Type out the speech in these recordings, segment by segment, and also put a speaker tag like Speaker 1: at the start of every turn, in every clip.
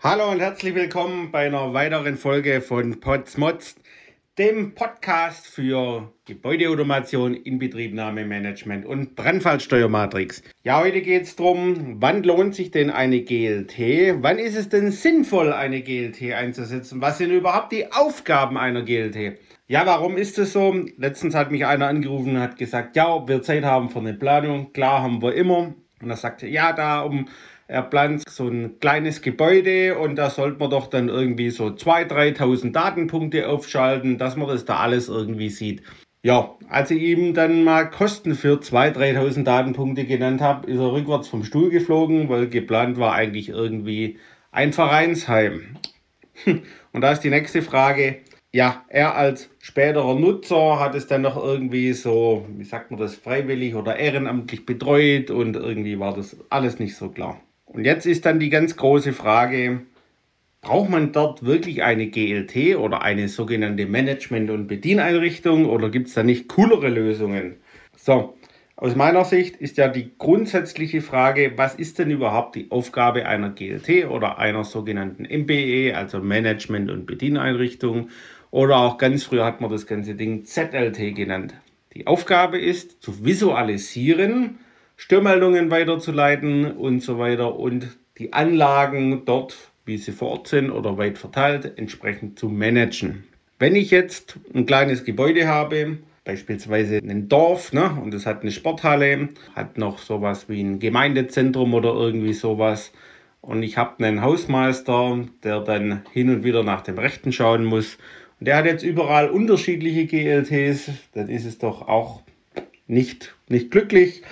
Speaker 1: Hallo und herzlich willkommen bei einer weiteren Folge von Potsmods, dem Podcast für Gebäudeautomation, Inbetriebnahmemanagement und Brandfallsteuermatrix. Ja, heute geht es darum, wann lohnt sich denn eine GLT? Wann ist es denn sinnvoll, eine GLT einzusetzen? Was sind überhaupt die Aufgaben einer GLT? Ja, warum ist es so? Letztens hat mich einer angerufen und hat gesagt, ja, ob wir Zeit haben für eine Planung. Klar haben wir immer. Und er sagte, ja, da um er plant so ein kleines Gebäude und da sollte man doch dann irgendwie so 2.000, 3.000 Datenpunkte aufschalten, dass man das da alles irgendwie sieht. Ja, als ich ihm dann mal Kosten für 2.000, 3.000 Datenpunkte genannt habe, ist er rückwärts vom Stuhl geflogen, weil geplant war eigentlich irgendwie ein Vereinsheim. Und da ist die nächste Frage, ja, er als späterer Nutzer hat es dann noch irgendwie so, wie sagt man das, freiwillig oder ehrenamtlich betreut und irgendwie war das alles nicht so klar. Und jetzt ist dann die ganz große Frage, braucht man dort wirklich eine GLT oder eine sogenannte Management- und Bedieneinrichtung oder gibt es da nicht coolere Lösungen? So, aus meiner Sicht ist ja die grundsätzliche Frage, was ist denn überhaupt die Aufgabe einer GLT oder einer sogenannten MBE, also Management- und Bedieneinrichtung oder auch ganz früher hat man das ganze Ding ZLT genannt. Die Aufgabe ist zu visualisieren, Störmeldungen weiterzuleiten und so weiter und die Anlagen dort, wie sie vor Ort sind oder weit verteilt, entsprechend zu managen. Wenn ich jetzt ein kleines Gebäude habe, beispielsweise ein Dorf, ne, und es hat eine Sporthalle, hat noch sowas wie ein Gemeindezentrum oder irgendwie sowas, und ich habe einen Hausmeister, der dann hin und wieder nach dem Rechten schauen muss, und der hat jetzt überall unterschiedliche GLTs, dann ist es doch auch nicht, nicht glücklich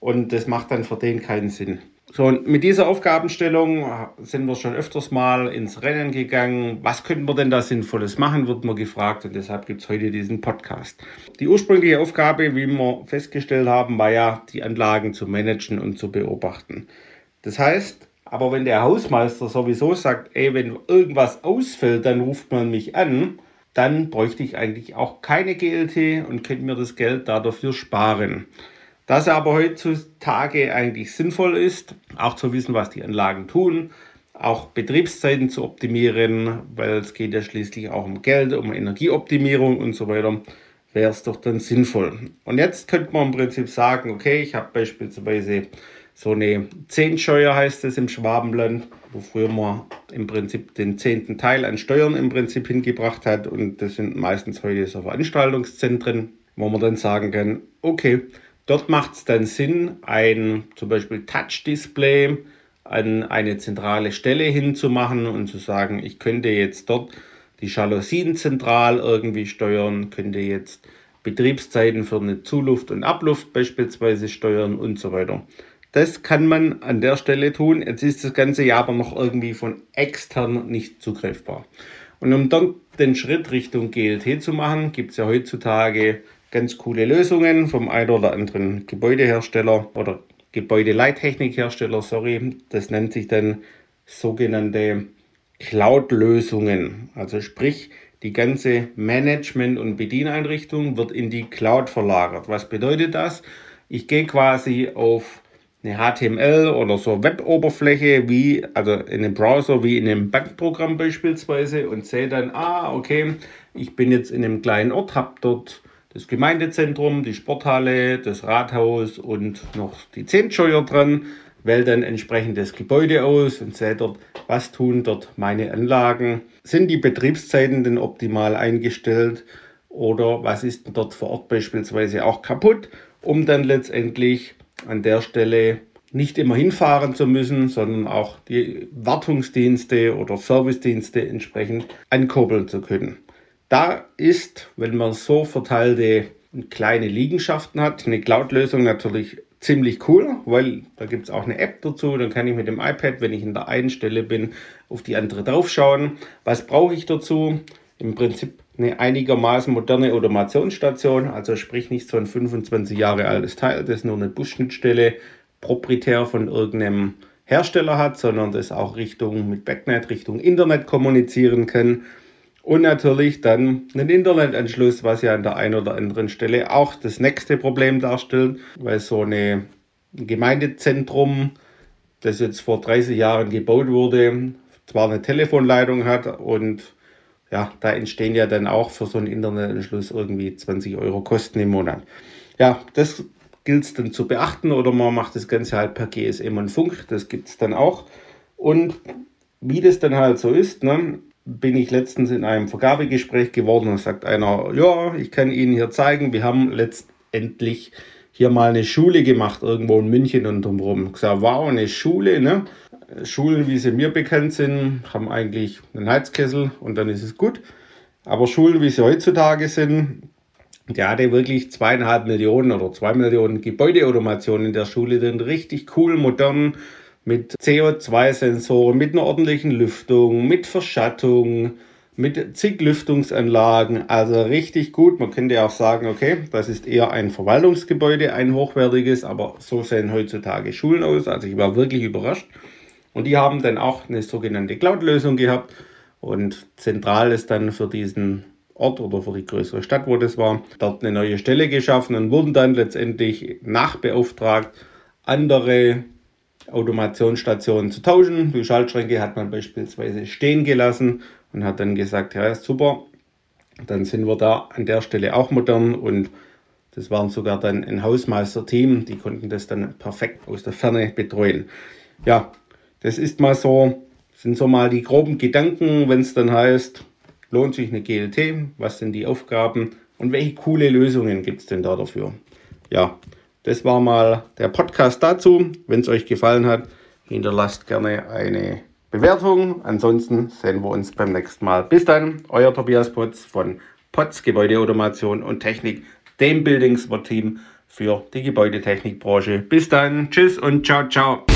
Speaker 1: und das macht dann für den keinen Sinn. So, und mit dieser Aufgabenstellung sind wir schon öfters mal ins Rennen gegangen. Was könnten wir denn da Sinnvolles machen, wird mir gefragt und deshalb gibt es heute diesen Podcast. Die ursprüngliche Aufgabe, wie wir festgestellt haben, war ja, die Anlagen zu managen und zu beobachten. Das heißt, aber wenn der Hausmeister sowieso sagt, ey, wenn irgendwas ausfällt, dann ruft man mich an, dann bräuchte ich eigentlich auch keine GLT und könnte mir das Geld dafür sparen. Da es aber heutzutage eigentlich sinnvoll ist, auch zu wissen, was die Anlagen tun, auch Betriebszeiten zu optimieren, weil es geht ja schließlich auch um Geld, um Energieoptimierung und so weiter, wäre es doch dann sinnvoll. Und jetzt könnte man im Prinzip sagen, okay, ich habe beispielsweise so eine Zehnsteuer heißt es im Schwabenland, wo früher man im Prinzip den zehnten Teil an Steuern im Prinzip hingebracht hat und das sind meistens heute so Veranstaltungszentren, wo man dann sagen kann, okay, Dort macht es dann Sinn, ein zum Beispiel Touch-Display an eine zentrale Stelle hinzumachen und zu sagen, ich könnte jetzt dort die Jalousien zentral irgendwie steuern, könnte jetzt Betriebszeiten für eine Zuluft und Abluft beispielsweise steuern und so weiter. Das kann man an der Stelle tun. Jetzt ist das Ganze ja aber noch irgendwie von extern nicht zugreifbar. Und um dann den Schritt Richtung GLT zu machen, gibt es ja heutzutage ganz coole Lösungen vom einen oder anderen Gebäudehersteller oder Gebäudeleittechnikhersteller, sorry. Das nennt sich dann sogenannte Cloud-Lösungen. Also sprich, die ganze Management- und Bedieneinrichtung wird in die Cloud verlagert. Was bedeutet das? Ich gehe quasi auf eine HTML oder so Web-Oberfläche wie, also in einem Browser wie in einem Bankprogramm beispielsweise und sehe dann, ah, okay, ich bin jetzt in einem kleinen Ort, habe dort das Gemeindezentrum, die Sporthalle, das Rathaus und noch die Zehntscheuer dran, wähle dann entsprechend das Gebäude aus und sehe dort, was tun dort meine Anlagen. Sind die Betriebszeiten denn optimal eingestellt oder was ist dort vor Ort beispielsweise auch kaputt, um dann letztendlich an der Stelle nicht immer hinfahren zu müssen, sondern auch die Wartungsdienste oder Servicedienste entsprechend ankurbeln zu können. Da ist, wenn man so verteilte kleine Liegenschaften hat, eine Cloud-Lösung natürlich ziemlich cool, weil da gibt es auch eine App dazu. Dann kann ich mit dem iPad, wenn ich in der einen Stelle bin, auf die andere draufschauen. Was brauche ich dazu? Im Prinzip eine einigermaßen moderne Automationsstation, also sprich nicht so ein 25 Jahre altes Teil, das nur eine Busschnittstelle proprietär von irgendeinem Hersteller hat, sondern das auch Richtung mit Backnet, Richtung Internet kommunizieren kann. Und natürlich dann einen Internetanschluss, was ja an der einen oder anderen Stelle auch das nächste Problem darstellt, weil so eine Gemeindezentrum, das jetzt vor 30 Jahren gebaut wurde, zwar eine Telefonleitung hat und ja, da entstehen ja dann auch für so einen Internetanschluss irgendwie 20 Euro Kosten im Monat. Ja, das gilt es dann zu beachten oder man macht das Ganze halt per GSM und Funk, das gibt es dann auch. Und wie das dann halt so ist, ne, bin ich letztens in einem Vergabegespräch geworden und sagt einer, ja, ich kann Ihnen hier zeigen, wir haben letztendlich hier mal eine Schule gemacht, irgendwo in München und drumherum. Gesagt, wow, eine Schule, ne? Schulen, wie sie mir bekannt sind, haben eigentlich einen Heizkessel und dann ist es gut. Aber Schulen, wie sie heutzutage sind, der hatte wirklich zweieinhalb Millionen oder zwei Millionen Gebäudeautomation in der Schule drin. Richtig cool, modern, mit CO2-Sensoren, mit einer ordentlichen Lüftung, mit Verschattung, mit zig Lüftungsanlagen. Also richtig gut. Man könnte auch sagen, okay, das ist eher ein Verwaltungsgebäude, ein hochwertiges, aber so sehen heutzutage Schulen aus. Also ich war wirklich überrascht. Und die haben dann auch eine sogenannte Cloud-Lösung gehabt. Und zentral ist dann für diesen Ort oder für die größere Stadt, wo das war, dort eine neue Stelle geschaffen und wurden dann letztendlich nachbeauftragt, andere Automationsstationen zu tauschen. Die Schaltschränke hat man beispielsweise stehen gelassen und hat dann gesagt, ja, super, dann sind wir da an der Stelle auch modern und das waren sogar dann ein Hausmeister-Team, die konnten das dann perfekt aus der Ferne betreuen. Ja, das ist mal so, sind so mal die groben Gedanken, wenn es dann heißt, lohnt sich eine GLT, was sind die Aufgaben und welche coole Lösungen gibt es denn da dafür? Ja, das war mal der Podcast dazu. Wenn es euch gefallen hat, hinterlasst gerne eine Bewertung. Ansonsten sehen wir uns beim nächsten Mal. Bis dann, euer Tobias Potz von Potz Gebäudeautomation und Technik, dem Building Team für die Gebäudetechnikbranche. Bis dann, tschüss und ciao, ciao.